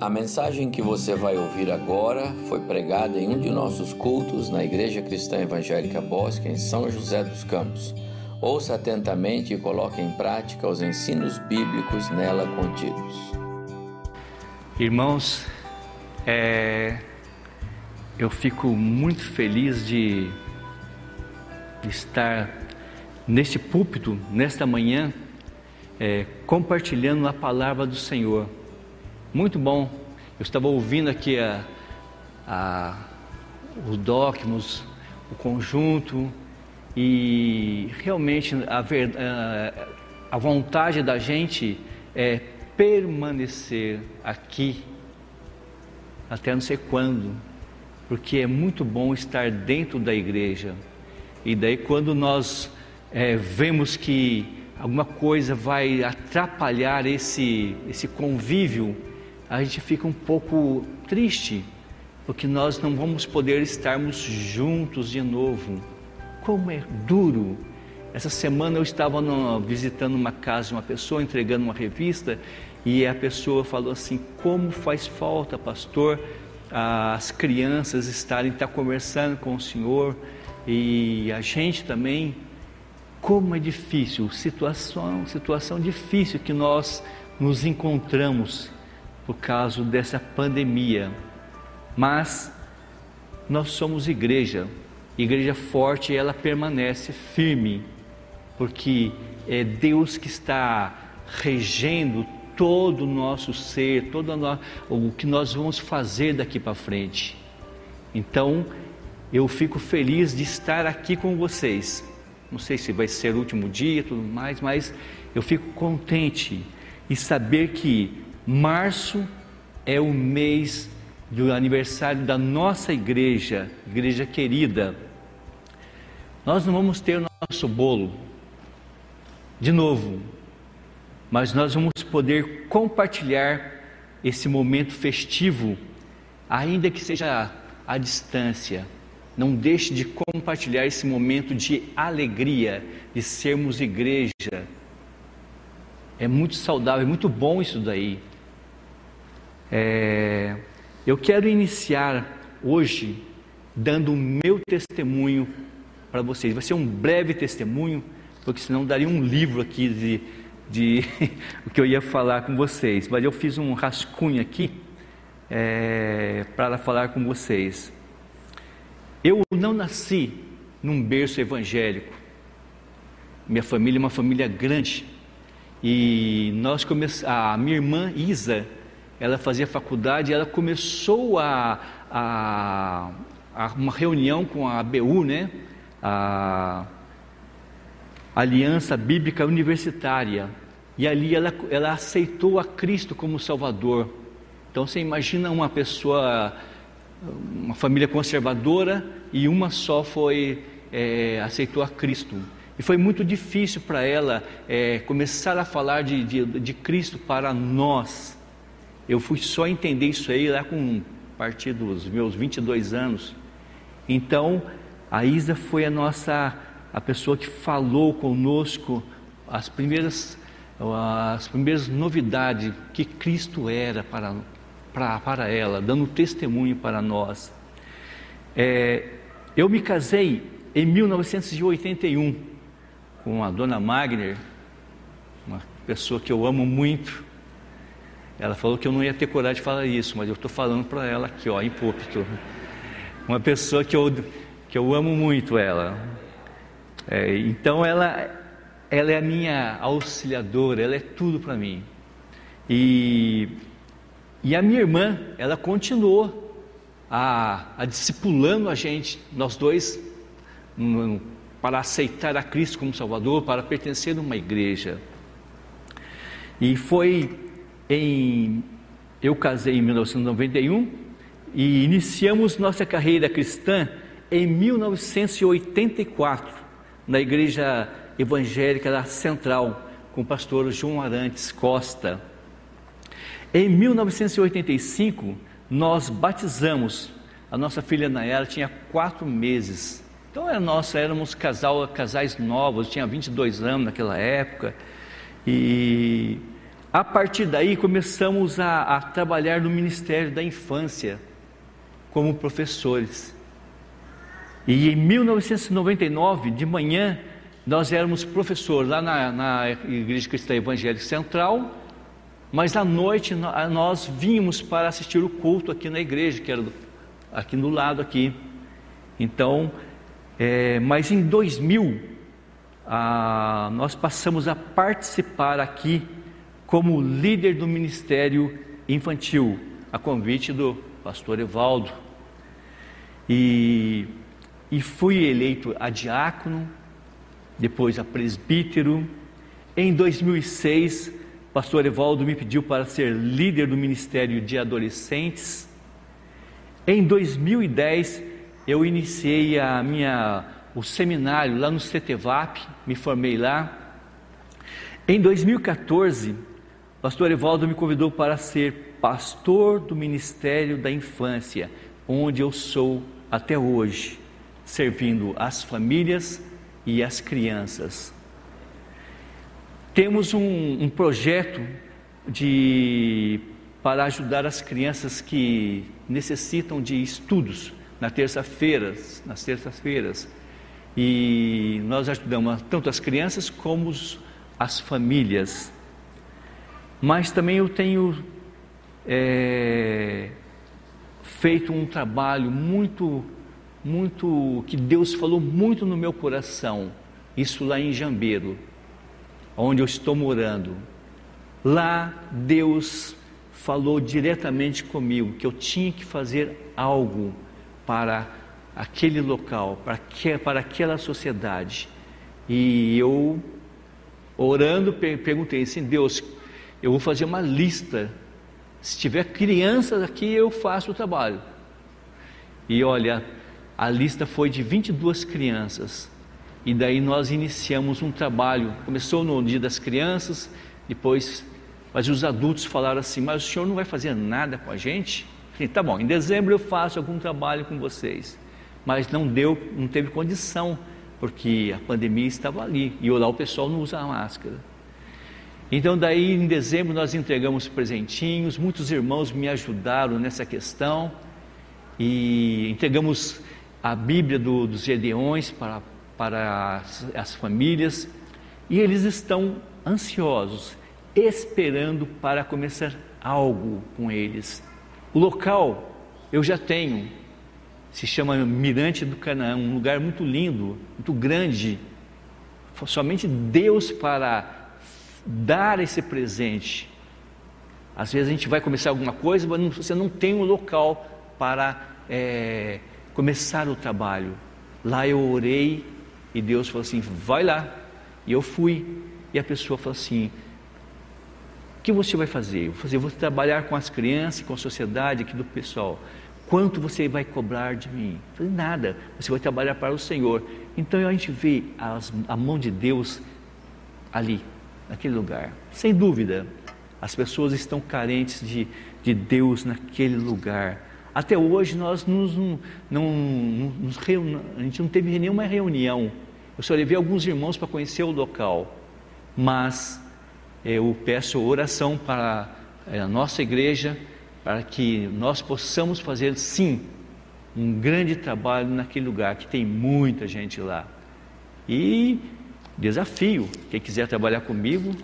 A mensagem que você vai ouvir agora foi pregada em um de nossos cultos na Igreja Cristã Evangélica Bosque, em São José dos Campos. Ouça atentamente e coloque em prática os ensinos bíblicos nela contidos. Irmãos, é, eu fico muito feliz de estar neste púlpito, nesta manhã, é, compartilhando a palavra do Senhor. Muito bom. Eu estava ouvindo aqui a, a, os dogmas, o conjunto, e realmente a, a, a vontade da gente é permanecer aqui até não sei quando, porque é muito bom estar dentro da igreja. E daí, quando nós é, vemos que alguma coisa vai atrapalhar esse, esse convívio, a gente fica um pouco triste, porque nós não vamos poder estarmos juntos de novo. Como é duro! Essa semana eu estava no, visitando uma casa de uma pessoa, entregando uma revista, e a pessoa falou assim: Como faz falta, pastor, as crianças estarem estar conversando com o senhor e a gente também. Como é difícil, situação, situação difícil que nós nos encontramos por causa dessa pandemia. Mas nós somos igreja, igreja forte, ela permanece firme, porque é Deus que está regendo todo o nosso ser, todo o que nós vamos fazer daqui para frente. Então, eu fico feliz de estar aqui com vocês. Não sei se vai ser o último dia e tudo mais, mas eu fico contente em saber que Março é o mês do aniversário da nossa igreja, igreja querida. Nós não vamos ter o nosso bolo de novo, mas nós vamos poder compartilhar esse momento festivo, ainda que seja à distância. Não deixe de compartilhar esse momento de alegria, de sermos igreja. É muito saudável, é muito bom isso daí. É, eu quero iniciar hoje dando o meu testemunho para vocês. Vai ser um breve testemunho, porque senão daria um livro aqui de, de o que eu ia falar com vocês. Mas eu fiz um rascunho aqui é, para falar com vocês. Eu não nasci num berço evangélico. Minha família é uma família grande. E nós começamos, a minha irmã Isa ela fazia faculdade, ela começou a, a, a uma reunião com a ABU, né? A Aliança Bíblica Universitária, e ali ela, ela aceitou a Cristo como Salvador. Então você imagina uma pessoa, uma família conservadora e uma só foi é, aceitou a Cristo. E foi muito difícil para ela é, começar a falar de, de, de Cristo para nós. Eu fui só entender isso aí lá com a partir dos meus 22 anos. Então, a Isa foi a nossa a pessoa que falou conosco as primeiras as primeiras novidades que Cristo era para para, para ela, dando testemunho para nós. É, eu me casei em 1981 com a dona Magner, uma pessoa que eu amo muito. Ela falou que eu não ia ter coragem de falar isso, mas eu estou falando para ela aqui, ó, em púlpito. Uma pessoa que eu, que eu amo muito ela. É, então ela, ela é a minha auxiliadora, ela é tudo para mim. E, e a minha irmã, ela continuou a, a discipulando a gente, nós dois, para aceitar a Cristo como Salvador, para pertencer a uma igreja. E foi em, eu casei em 1991 e iniciamos nossa carreira cristã em 1984 na igreja evangélica da Central com o pastor João Arantes Costa. Em 1985 nós batizamos a nossa filha Nayara tinha quatro meses. Então era nossa, éramos casal, casais novos, tinha 22 anos naquela época. E A partir daí começamos a, a trabalhar no Ministério da Infância como professores. E em 1999, de manhã, nós éramos professores lá na, na Igreja Cristã Evangélica Central, mas à noite nós vínhamos para assistir o culto aqui na igreja, que era aqui no lado aqui. Então, é, mas em 2000, ah, nós passamos a participar aqui como líder do ministério infantil, a convite do pastor Evaldo. E, e fui eleito a diácono, depois a presbítero. Em 2006, pastor Evaldo me pediu para ser líder do ministério de adolescentes. Em 2010, eu iniciei a minha o seminário lá no CETEVAP, me formei lá. Em 2014, pastor Evaldo me convidou para ser pastor do Ministério da Infância, onde eu sou até hoje, servindo as famílias e as crianças. Temos um, um projeto de para ajudar as crianças que necessitam de estudos na terça-feira, nas terças-feiras. E nós ajudamos tanto as crianças como as famílias. Mas também eu tenho é, feito um trabalho muito muito que Deus falou muito no meu coração. Isso lá em Jambeiro, onde eu estou morando. Lá Deus falou diretamente comigo que eu tinha que fazer algo para aquele local, para, que, para aquela sociedade. E eu, orando, perguntei assim: Deus, eu vou fazer uma lista. Se tiver crianças aqui, eu faço o trabalho. E olha, a lista foi de 22 crianças. E daí nós iniciamos um trabalho. Começou no Dia das Crianças, depois, mas os adultos falaram assim: Mas o senhor não vai fazer nada com a gente? Falei, tá bom, em dezembro eu faço algum trabalho com vocês. Mas não deu, não teve condição, porque a pandemia estava ali. E lá o pessoal não usa máscara. Então, daí em dezembro nós entregamos presentinhos, muitos irmãos me ajudaram nessa questão e entregamos a Bíblia do, dos Gedeões para, para as, as famílias e eles estão ansiosos, esperando para começar algo com eles. O local eu já tenho, se chama Mirante do Canaã, um lugar muito lindo, muito grande. Somente Deus para dar esse presente. Às vezes a gente vai começar alguma coisa, mas você não tem um local para é, começar o trabalho. Lá eu orei e Deus falou assim: vai lá. E eu fui. E a pessoa falou assim: o que você vai fazer? Eu vou, fazer, vou trabalhar com as crianças, com a sociedade aqui do pessoal. Quanto você vai cobrar de mim? Eu falei, nada, você vai trabalhar para o Senhor. Então a gente vê as, a mão de Deus ali, naquele lugar. Sem dúvida, as pessoas estão carentes de, de Deus naquele lugar. Até hoje nós nos, não, nos a gente não teve nenhuma reunião. Eu só levei alguns irmãos para conhecer o local, mas eu peço oração para eh, a nossa igreja, para que nós possamos fazer sim um grande trabalho naquele lugar que tem muita gente lá. E desafio, quem quiser trabalhar comigo,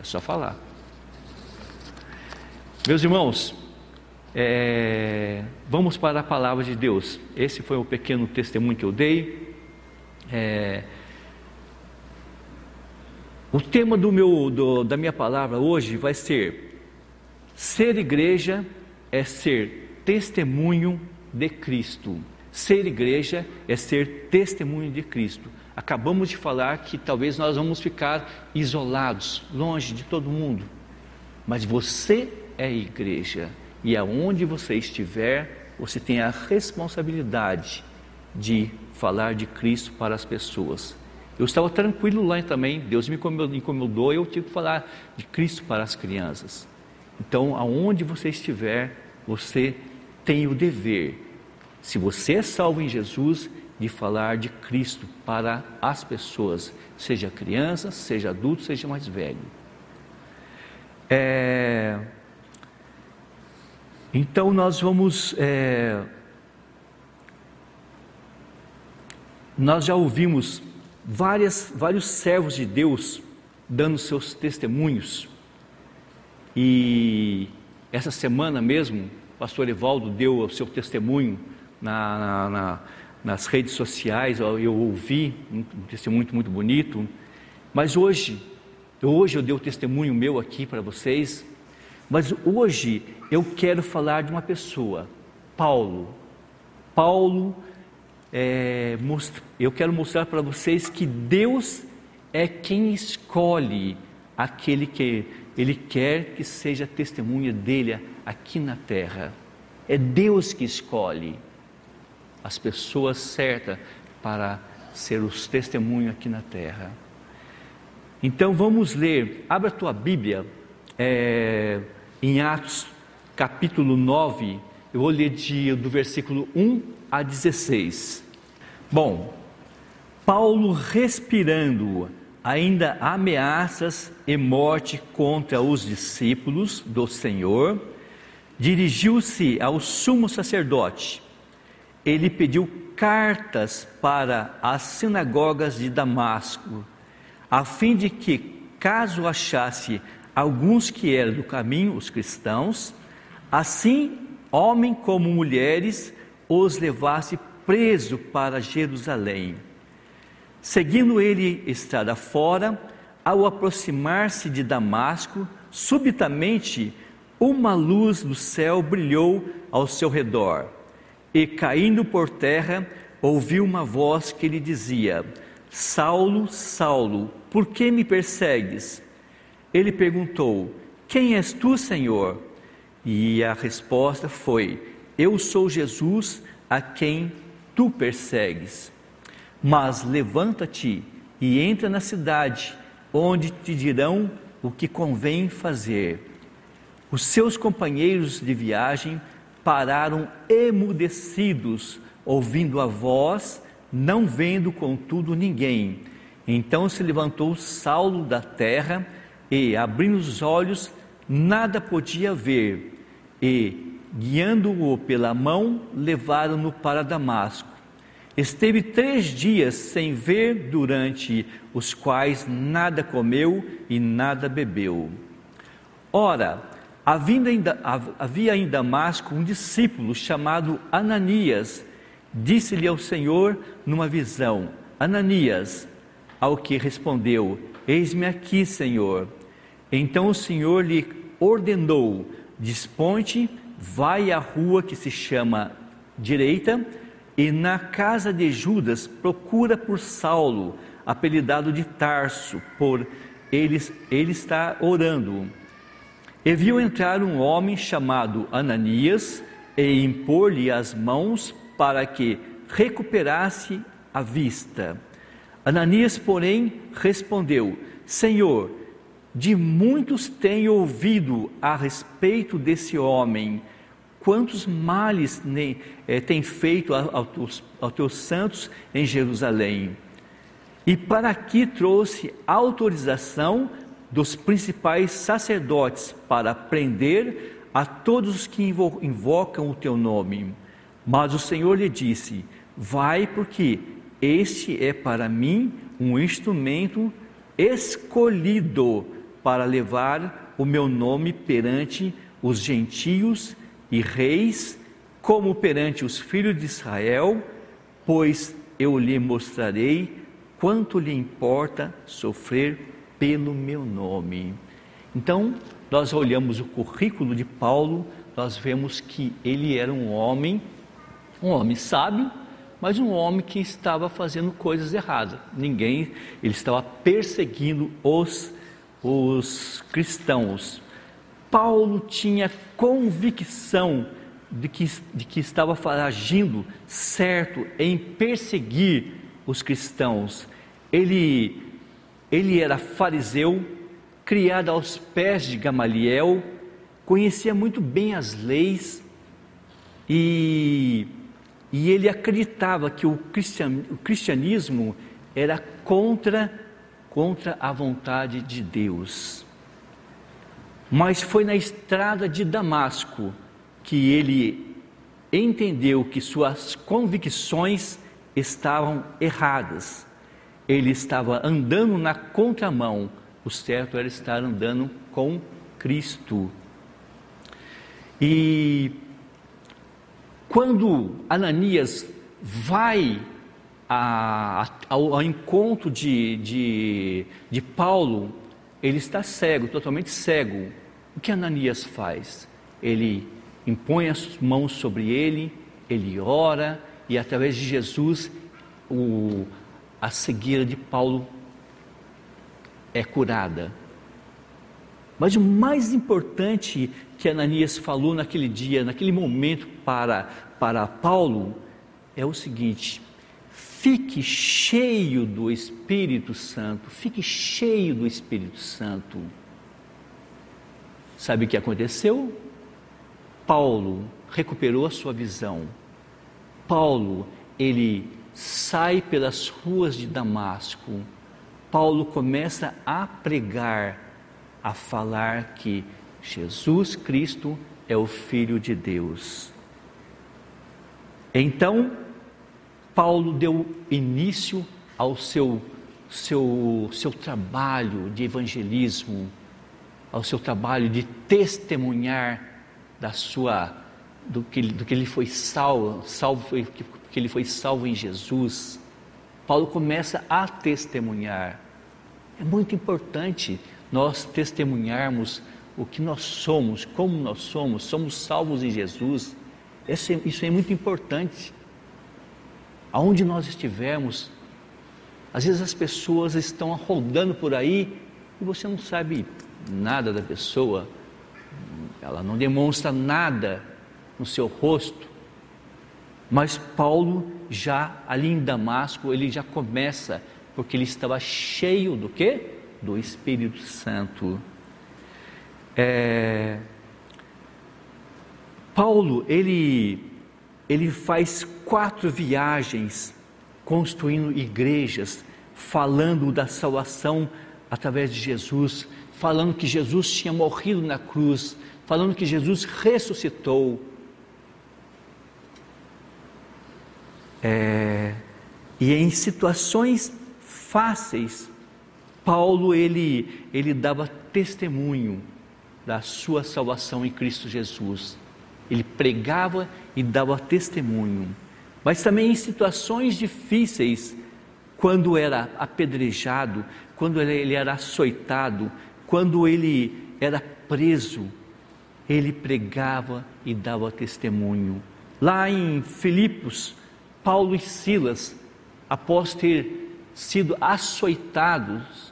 é só falar. Meus irmãos, é, vamos para a palavra de Deus. Esse foi o pequeno testemunho que eu dei. É, o tema do meu, do, da minha palavra hoje vai ser: ser igreja é ser testemunho de Cristo. Ser igreja é ser testemunho de Cristo. Acabamos de falar que talvez nós vamos ficar isolados, longe de todo mundo. Mas você é igreja. E aonde você estiver, você tem a responsabilidade de falar de Cristo para as pessoas. Eu estava tranquilo lá também, Deus me incomodou e eu tive que falar de Cristo para as crianças. Então, aonde você estiver, você tem o dever, se você é salvo em Jesus, de falar de Cristo para as pessoas, seja criança, seja adulto, seja mais velho. É... Então nós vamos. É... Nós já ouvimos várias, vários servos de Deus dando seus testemunhos. E essa semana mesmo, o pastor Evaldo deu o seu testemunho na, na, na, nas redes sociais, eu ouvi um testemunho muito, muito bonito. Mas hoje, hoje eu dei o testemunho meu aqui para vocês, mas hoje eu quero falar de uma pessoa, Paulo. Paulo, é, eu quero mostrar para vocês que Deus é quem escolhe aquele que Ele quer que seja testemunha dele aqui na terra. É Deus que escolhe as pessoas certas para ser os testemunhos aqui na terra. Então vamos ler, abra a tua Bíblia é, em Atos capítulo 9, eu vou ler de, do versículo 1 a 16. Bom, Paulo respirando ainda ameaças e morte contra os discípulos do Senhor, dirigiu-se ao sumo sacerdote. Ele pediu cartas para as sinagogas de Damasco, a fim de que, caso achasse alguns que eram do caminho, os cristãos, assim, homem como mulheres, os levasse preso para Jerusalém. Seguindo ele estrada fora, ao aproximar-se de Damasco, subitamente uma luz do céu brilhou ao seu redor, e caindo por terra, ouviu uma voz que lhe dizia: Saulo, Saulo, por que me persegues? Ele perguntou: Quem és tu, Senhor? E a resposta foi: Eu sou Jesus a quem tu persegues. Mas levanta-te e entra na cidade, onde te dirão o que convém fazer. Os seus companheiros de viagem pararam emudecidos, ouvindo a voz, não vendo contudo ninguém. Então se levantou Saulo da terra e, abrindo os olhos, nada podia ver, e, guiando-o pela mão, levaram-no para Damasco. Esteve três dias sem ver, durante os quais nada comeu e nada bebeu. Ora, havia em Damasco um discípulo chamado Ananias. Disse-lhe ao Senhor numa visão: Ananias, ao que respondeu: Eis-me aqui, Senhor. Então o Senhor lhe ordenou: Desponte, vai à rua que se chama Direita e na casa de Judas procura por Saulo, apelidado de Tarso, por ele, ele está orando. E viu entrar um homem chamado Ananias e impor-lhe as mãos para que recuperasse a vista. Ananias, porém, respondeu: Senhor, de muitos tenho ouvido a respeito desse homem quantos males é, tem feito aos, teus santos em Jerusalém. E para aqui trouxe autorização dos principais sacerdotes para prender a todos os que invocam o teu nome. Mas o Senhor lhe disse: Vai, porque este é para mim um instrumento escolhido para levar o meu nome perante os gentios e reis, como perante os filhos de Israel, pois eu lhe mostrarei quanto lhe importa sofrer pelo meu nome. Então, nós olhamos o currículo de Paulo, nós vemos que ele era um homem, um homem sábio, mas um homem que estava fazendo coisas erradas. Ninguém, ele estava perseguindo os, os cristãos. Paulo tinha convicção de que, de que estava agindo certo em perseguir os cristãos. Ele, ele era fariseu, criado aos pés de Gamaliel, conhecia muito bem as leis e, e ele acreditava que o, cristian, o cristianismo era contra, contra a vontade de Deus. Mas foi na estrada de Damasco que ele entendeu que suas convicções estavam erradas. Ele estava andando na contramão. O certo era estar andando com Cristo. E quando Ananias vai a, a, ao, encontro de, de, de Paulo, ele está cego, totalmente cego. O que Ananias faz? Ele impõe as mãos sobre ele, ele ora e através de Jesus o, a cegueira de Paulo é curada. Mas o mais importante que Ananias falou naquele dia, naquele momento para, para Paulo, é o seguinte: fique cheio do Espírito Santo, fique cheio do Espírito Santo. Sabe o que aconteceu? Paulo recuperou a sua visão. Paulo, ele sai pelas ruas de Damasco. Paulo começa a pregar a falar que Jesus Cristo é o Filho de Deus. Então, Paulo deu início ao seu, seu, seu trabalho de evangelismo, ao seu trabalho de testemunhar da sua, do que, do que ele foi salvo, salvo que, que ele foi salvo em Jesus. Paulo começa a testemunhar. É muito importante nós testemunharmos o que nós somos, como nós somos, somos salvos em Jesus. Isso é muito importante. Aonde nós estivermos, às vezes as pessoas estão rodando por aí e você não sabe nada da pessoa, ela não demonstra nada no seu rosto. Mas Paulo já ali em Damasco, ele já começa, porque ele estava cheio do que? Do Espírito Santo. É... Paulo, ele, ele faz quatro viagens construindo igrejas, falando da salvação através de Jesus, falando que Jesus tinha morrido na cruz, falando que Jesus ressuscitou. É, e em situações fáceis, Paulo ele, ele dava testemunho da sua salvação em Cristo Jesus. Ele pregava e dava testemunho. Mas também em situações difíceis, quando era apedrejado, quando ele era açoitado, quando ele era preso, ele pregava e dava testemunho. Lá em Filipos, Paulo e Silas, após ter sido açoitados,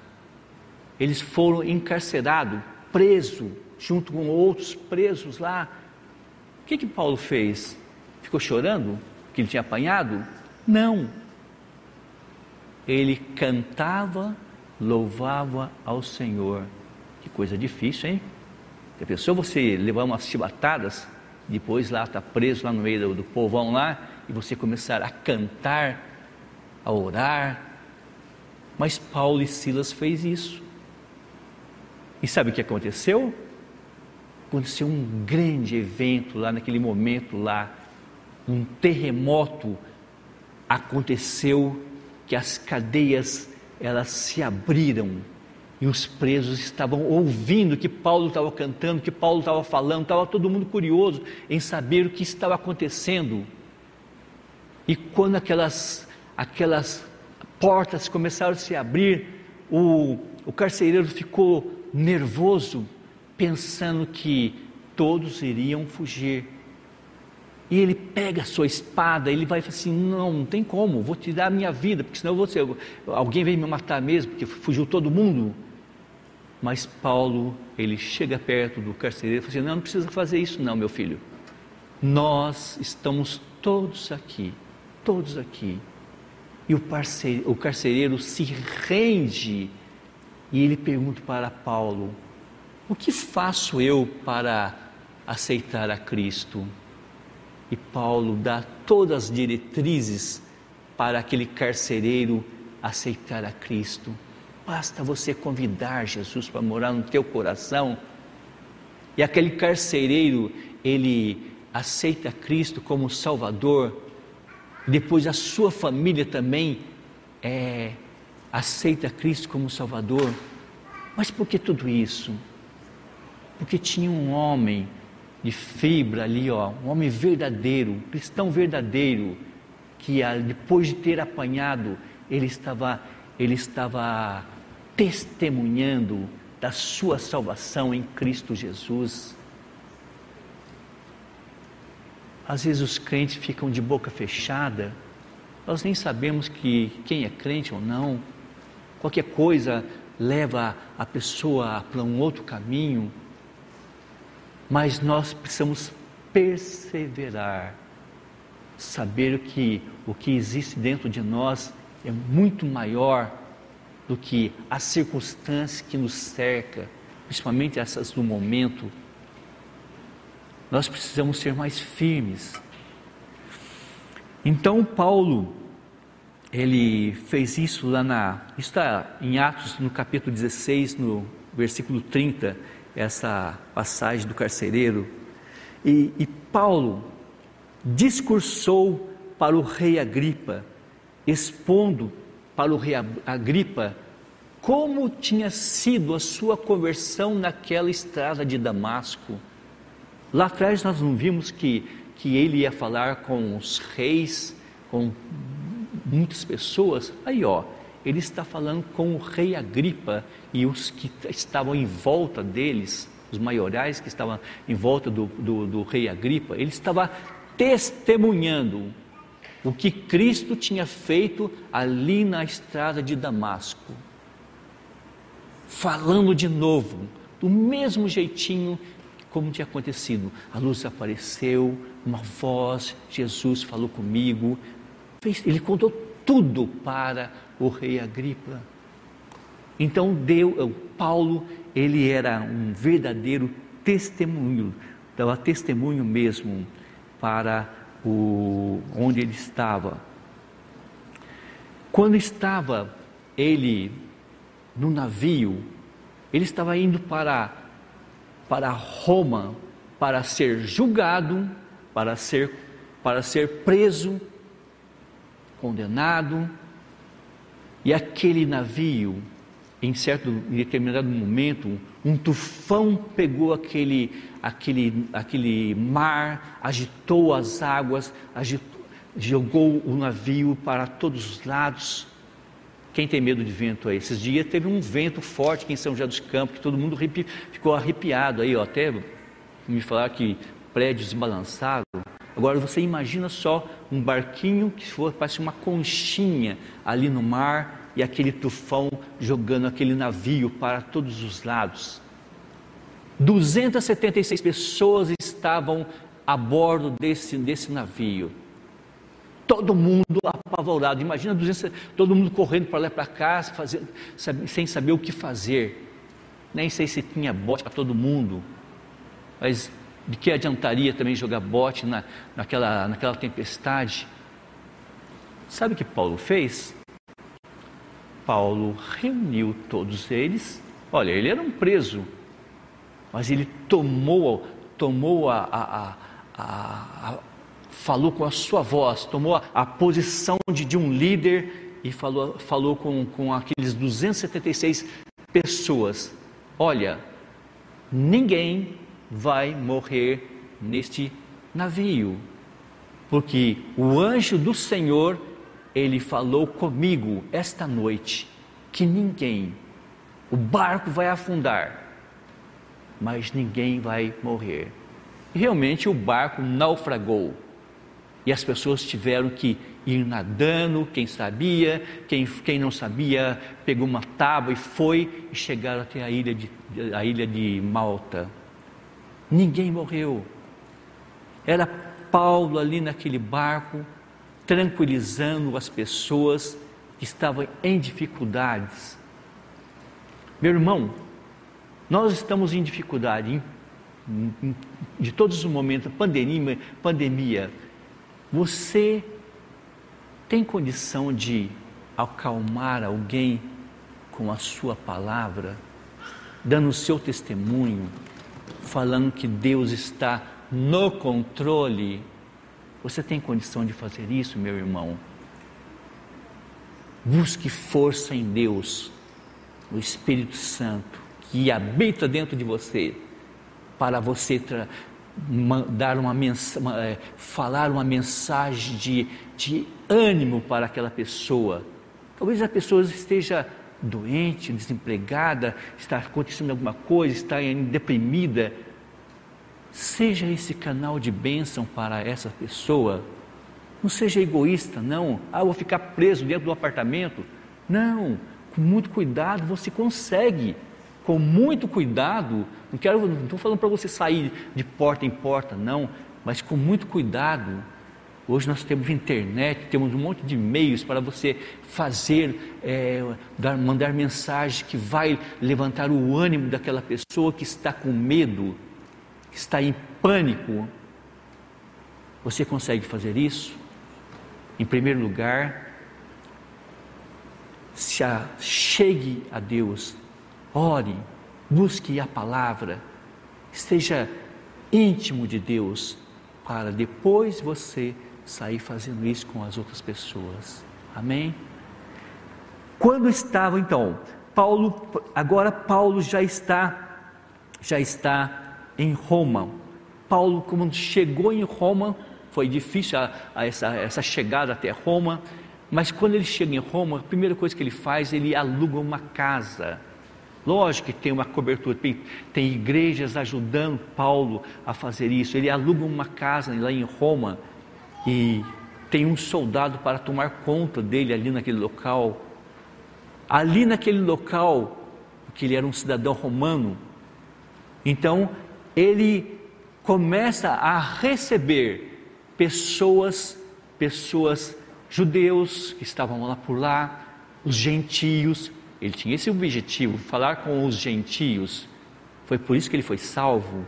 eles foram encarcerados, presos, junto com outros presos lá. O que que Paulo fez? Ficou chorando que ele tinha apanhado? Não. Ele cantava, louvava ao Senhor. Que coisa difícil, hein? A pessoa você levar umas chibatadas, depois lá está preso lá no meio do, do povão lá, e você começar a cantar, a orar. Mas Paulo e Silas fez isso. E sabe o que aconteceu? Aconteceu um grande evento lá naquele momento lá, um terremoto aconteceu que as cadeias elas se abriram e os presos estavam ouvindo que Paulo estava cantando, que Paulo estava falando, estava todo mundo curioso em saber o que estava acontecendo. E quando aquelas, aquelas portas começaram a se abrir, o, o carcereiro ficou nervoso, pensando que todos iriam fugir. E ele pega a sua espada, ele vai assim: não, não tem como, vou tirar a minha vida, porque senão você, alguém vem me matar mesmo, porque fugiu todo mundo. Mas Paulo, ele chega perto do carcereiro e fala assim: Não, não precisa fazer isso, não, meu filho. Nós estamos todos aqui, todos aqui. E o, parceiro, o carcereiro se rende e ele pergunta para Paulo: O que faço eu para aceitar a Cristo? E Paulo dá todas as diretrizes para aquele carcereiro aceitar a Cristo. Basta você convidar Jesus para morar no teu coração E aquele carcereiro, ele aceita Cristo como Salvador, depois a sua família também é, aceita Cristo como Salvador. Mas por que tudo isso? Porque tinha um homem de fibra ali, ó, um homem verdadeiro, um cristão verdadeiro, que depois de ter apanhado, ele estava, ele estava testemunhando da sua salvação em Cristo Jesus. Às vezes os crentes ficam de boca fechada, nós nem sabemos que quem é crente ou não, qualquer coisa leva a pessoa para um outro caminho, mas nós precisamos perseverar, saber que o que existe dentro de nós é muito maior do que as circunstâncias que nos cerca, principalmente essas do momento nós precisamos ser mais firmes. Então Paulo, ele fez isso lá na, está em Atos no capítulo 16, no versículo 30, essa passagem do carcereiro. E, e Paulo discursou para o rei Agripa, expondo para o rei Agripa como tinha sido a sua conversão naquela estrada de Damasco Lá atrás nós não vimos que, que ele ia falar com os reis, com muitas pessoas. Aí, ó, ele está falando com o rei Agripa e os que estavam em volta deles, os maiorais que estavam em volta do, do, do rei Agripa, ele estava testemunhando o que Cristo tinha feito ali na estrada de Damasco. Falando de novo, do mesmo jeitinho como tinha acontecido. A luz apareceu, uma voz, Jesus falou comigo. Ele contou tudo para o rei Agripa. Então deu, Paulo, ele era um verdadeiro testemunho, dava testemunho mesmo para o onde ele estava. Quando estava ele no navio, ele estava indo para para Roma para ser julgado, para ser, para ser preso, condenado. E aquele navio, em certo em determinado momento, um tufão pegou aquele, aquele, aquele mar, agitou as águas, agitou, jogou o navio para todos os lados. Quem tem medo de vento aí? Esses dias teve um vento forte aqui em São José dos Campos, que todo mundo ficou arrepiado aí, ó, até me falar que prédios balançaram. Agora você imagina só um barquinho que for, parece uma conchinha ali no mar e aquele tufão jogando aquele navio para todos os lados. 276 pessoas estavam a bordo desse, desse navio. Todo mundo apavorado. Imagina 200, todo mundo correndo para lá e para cá, sem saber o que fazer. Nem sei se tinha bote para todo mundo. Mas de que adiantaria também jogar bote na, naquela, naquela tempestade? Sabe o que Paulo fez? Paulo reuniu todos eles. Olha, ele era um preso, mas ele tomou, tomou a, a, a, a falou com a sua voz, tomou a, posição de, de, um líder e falou, falou com, com aqueles 276 pessoas: Olha, ninguém vai morrer neste navio, porque o anjo do Senhor, ele falou comigo esta noite que ninguém, o barco vai afundar, mas ninguém vai morrer. E realmente o barco naufragou e as pessoas tiveram que ir nadando, quem sabia, quem, quem não sabia, pegou uma tábua e foi e chegaram até a ilha de, a ilha de Malta. Ninguém morreu. Era Paulo ali naquele barco, tranquilizando as pessoas que estavam em dificuldades. Meu irmão, nós estamos em dificuldade, em, de todos os momentos, pandemia, pandemia você tem condição de acalmar alguém com a sua palavra, dando o seu testemunho, falando que Deus está no controle. Você tem condição de fazer isso, meu irmão? Busque força em Deus, no Espírito Santo, que habita dentro de você, para você dar uma mensagem, é, falar uma mensagem de, de ânimo para aquela pessoa. Talvez a pessoa esteja doente, desempregada, está acontecendo alguma coisa, está deprimida. Seja esse canal de bênção para essa pessoa. Não seja egoísta, não. Ah, vou ficar preso dentro do apartamento. Não, com muito cuidado você consegue. Com muito cuidado, não quero, não estou falando para você sair de porta em porta, não, mas com muito cuidado Hoje nós temos internet, temos um monte de meios para você fazer, é, dar, mandar mensagem que vai levantar o ânimo daquela pessoa que está com medo, está em pânico. Você consegue fazer isso? Em primeiro lugar, se a, chegue a Deus, ore, busque a palavra, esteja íntimo de Deus, para depois você sair fazendo isso com as outras pessoas. Amém? Quando estava então, Paulo, agora Paulo já está já está em Roma. Paulo, quando chegou em Roma, foi difícil a, a essa, essa chegada até Roma, mas quando ele chega em Roma, a primeira coisa que ele faz, ele aluga uma casa. Lógico que tem uma cobertura, tem, tem igrejas ajudando Paulo a fazer isso. Ele aluga uma casa lá em Roma e tem um soldado para tomar conta dele ali naquele local. Ali naquele local, porque ele era um cidadão romano, então ele começa a receber pessoas, pessoas judeus que estavam lá por lá, os gentios. Ele tinha esse objetivo, falar com os gentios. Foi por isso que ele foi salvo.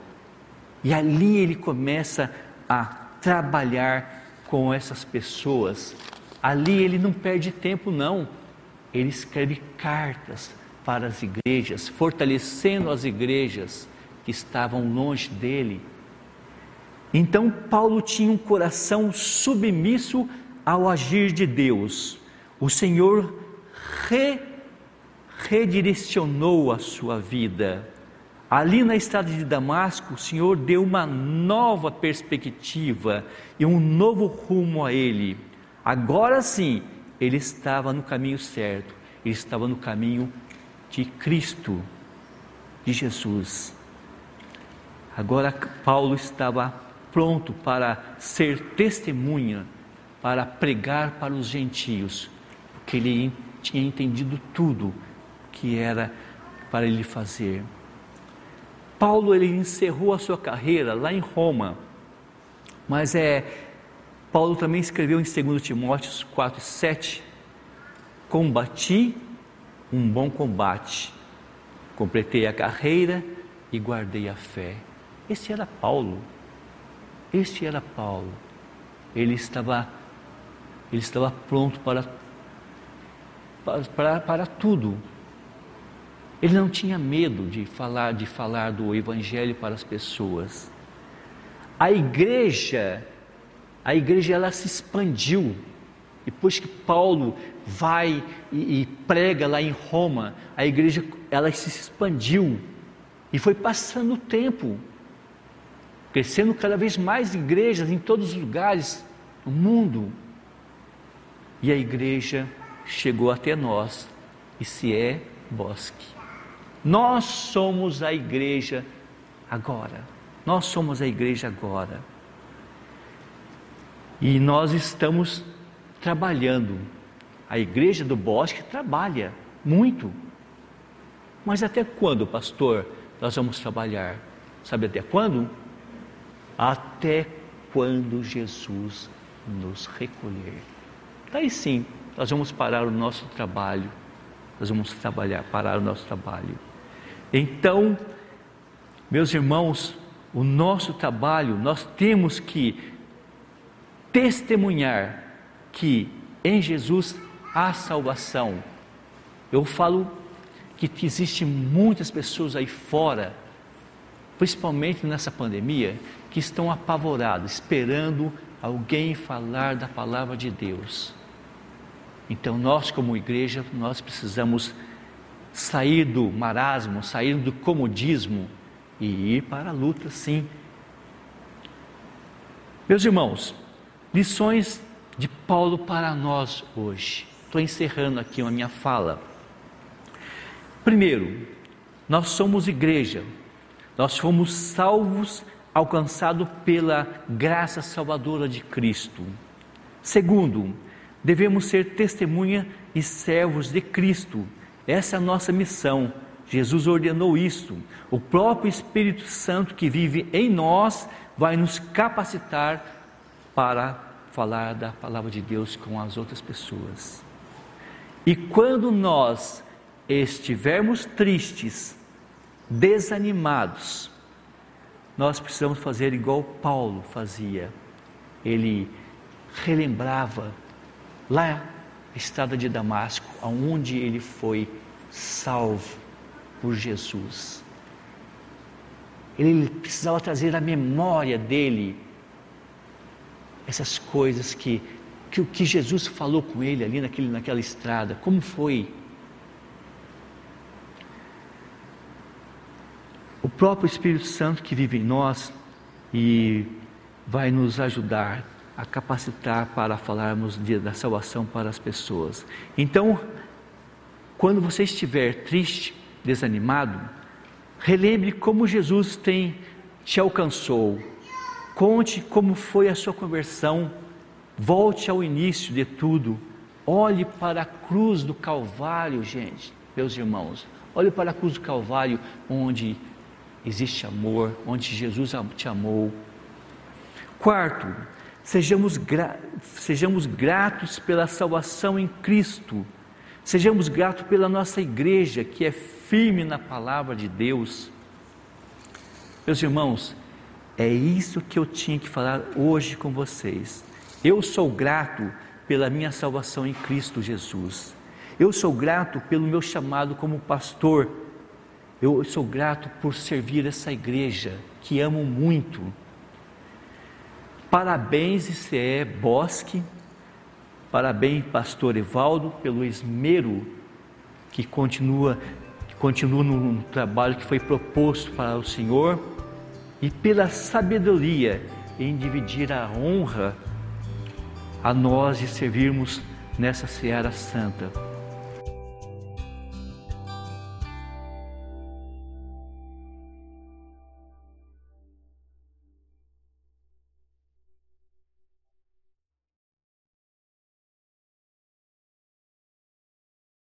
E ali ele começa a trabalhar com essas pessoas. Ali ele não perde tempo, não. Ele escreve cartas para as igrejas, fortalecendo as igrejas que estavam longe dele. Então, Paulo tinha um coração submisso ao agir de Deus. O Senhor re, redirecionou a sua vida. Ali na estrada de Damasco, o Senhor deu uma nova perspectiva e um novo rumo a ele. Agora sim, ele estava no caminho certo, ele estava no caminho de Cristo, de Jesus. Agora Paulo estava pronto para ser testemunha, para pregar para os gentios, porque ele tinha entendido tudo que era para ele fazer. Paulo ele encerrou a sua carreira lá em Roma, mas é Paulo também escreveu em 2 Timóteo 4, 7, combati um bom combate, completei a carreira e guardei a fé. Esse era Paulo, este era Paulo, ele estava, ele estava pronto para, para, para tudo, ele não tinha medo de falar, de falar do evangelho para as pessoas. A igreja, a igreja ela se expandiu. Depois que Paulo vai e, e prega lá em Roma, a igreja ela se expandiu. E foi passando o tempo, crescendo cada vez mais igrejas em todos os lugares no mundo. E a igreja chegou até nós, e se é Bosque. Nós somos a igreja agora. Nós somos a igreja agora. E nós estamos trabalhando. A igreja do bosque trabalha muito. Mas até quando, pastor, nós vamos trabalhar? Sabe até quando? Até quando Jesus nos recolher. Daí sim, nós vamos parar o nosso trabalho. Nós vamos trabalhar, parar o nosso trabalho. Então, meus irmãos, o nosso trabalho, nós temos que testemunhar que em Jesus há salvação. Eu falo que existem muitas pessoas aí fora principalmente nessa pandemia, que estão apavorados, esperando alguém falar da palavra de Deus. Então nós como igreja, nós precisamos sair do marasmo, sair do comodismo e ir para a luta, sim. Meus irmãos, lições de Paulo para nós hoje. Estou encerrando aqui a minha fala. Primeiro, nós somos igreja, nós fomos salvos, alcançados pela graça salvadora de Cristo. Segundo, devemos ser testemunha e servos de Cristo. Essa é a nossa missão. Jesus ordenou isto. O próprio Espírito Santo que vive em nós vai nos capacitar para falar da palavra de Deus com as outras pessoas. E quando nós estivermos tristes, desanimados, nós precisamos fazer igual Paulo fazia. Ele relembrava lá a estrada de Damasco, aonde ele foi salvo por Jesus. Ele precisava trazer à memória dele essas coisas que, que, que Jesus falou com ele ali naquele, naquela estrada, como foi. Próprio Espírito Santo que vive em nós e vai nos ajudar a capacitar para falarmos de, da salvação para as pessoas. Então, quando você estiver triste, desanimado, relembre como Jesus tem te alcançou. Conte como foi a sua conversão. Volte ao início de tudo. Olhe para a cruz do Calvário, gente, meus irmãos. Olhe para a cruz do Calvário, onde existe amor, onde Jesus te amou. Quarto, Sejamos, gra sejamos gratos pela salvação em Cristo. Sejamos gratos pela nossa igreja que é firme na palavra de Deus. Meus irmãos, é isso que eu tinha que falar hoje com vocês. Eu sou grato pela minha salvação em Cristo Jesus. Eu sou grato pelo meu chamado como pastor. Eu sou grato por servir essa igreja que amo muito. Parabéns, ICE Bosque, parabéns, pastor Evaldo, pelo esmero que continua, que continua no trabalho que foi proposto para o Senhor e pela sabedoria em dividir a honra a nós de servirmos nessa seara santa.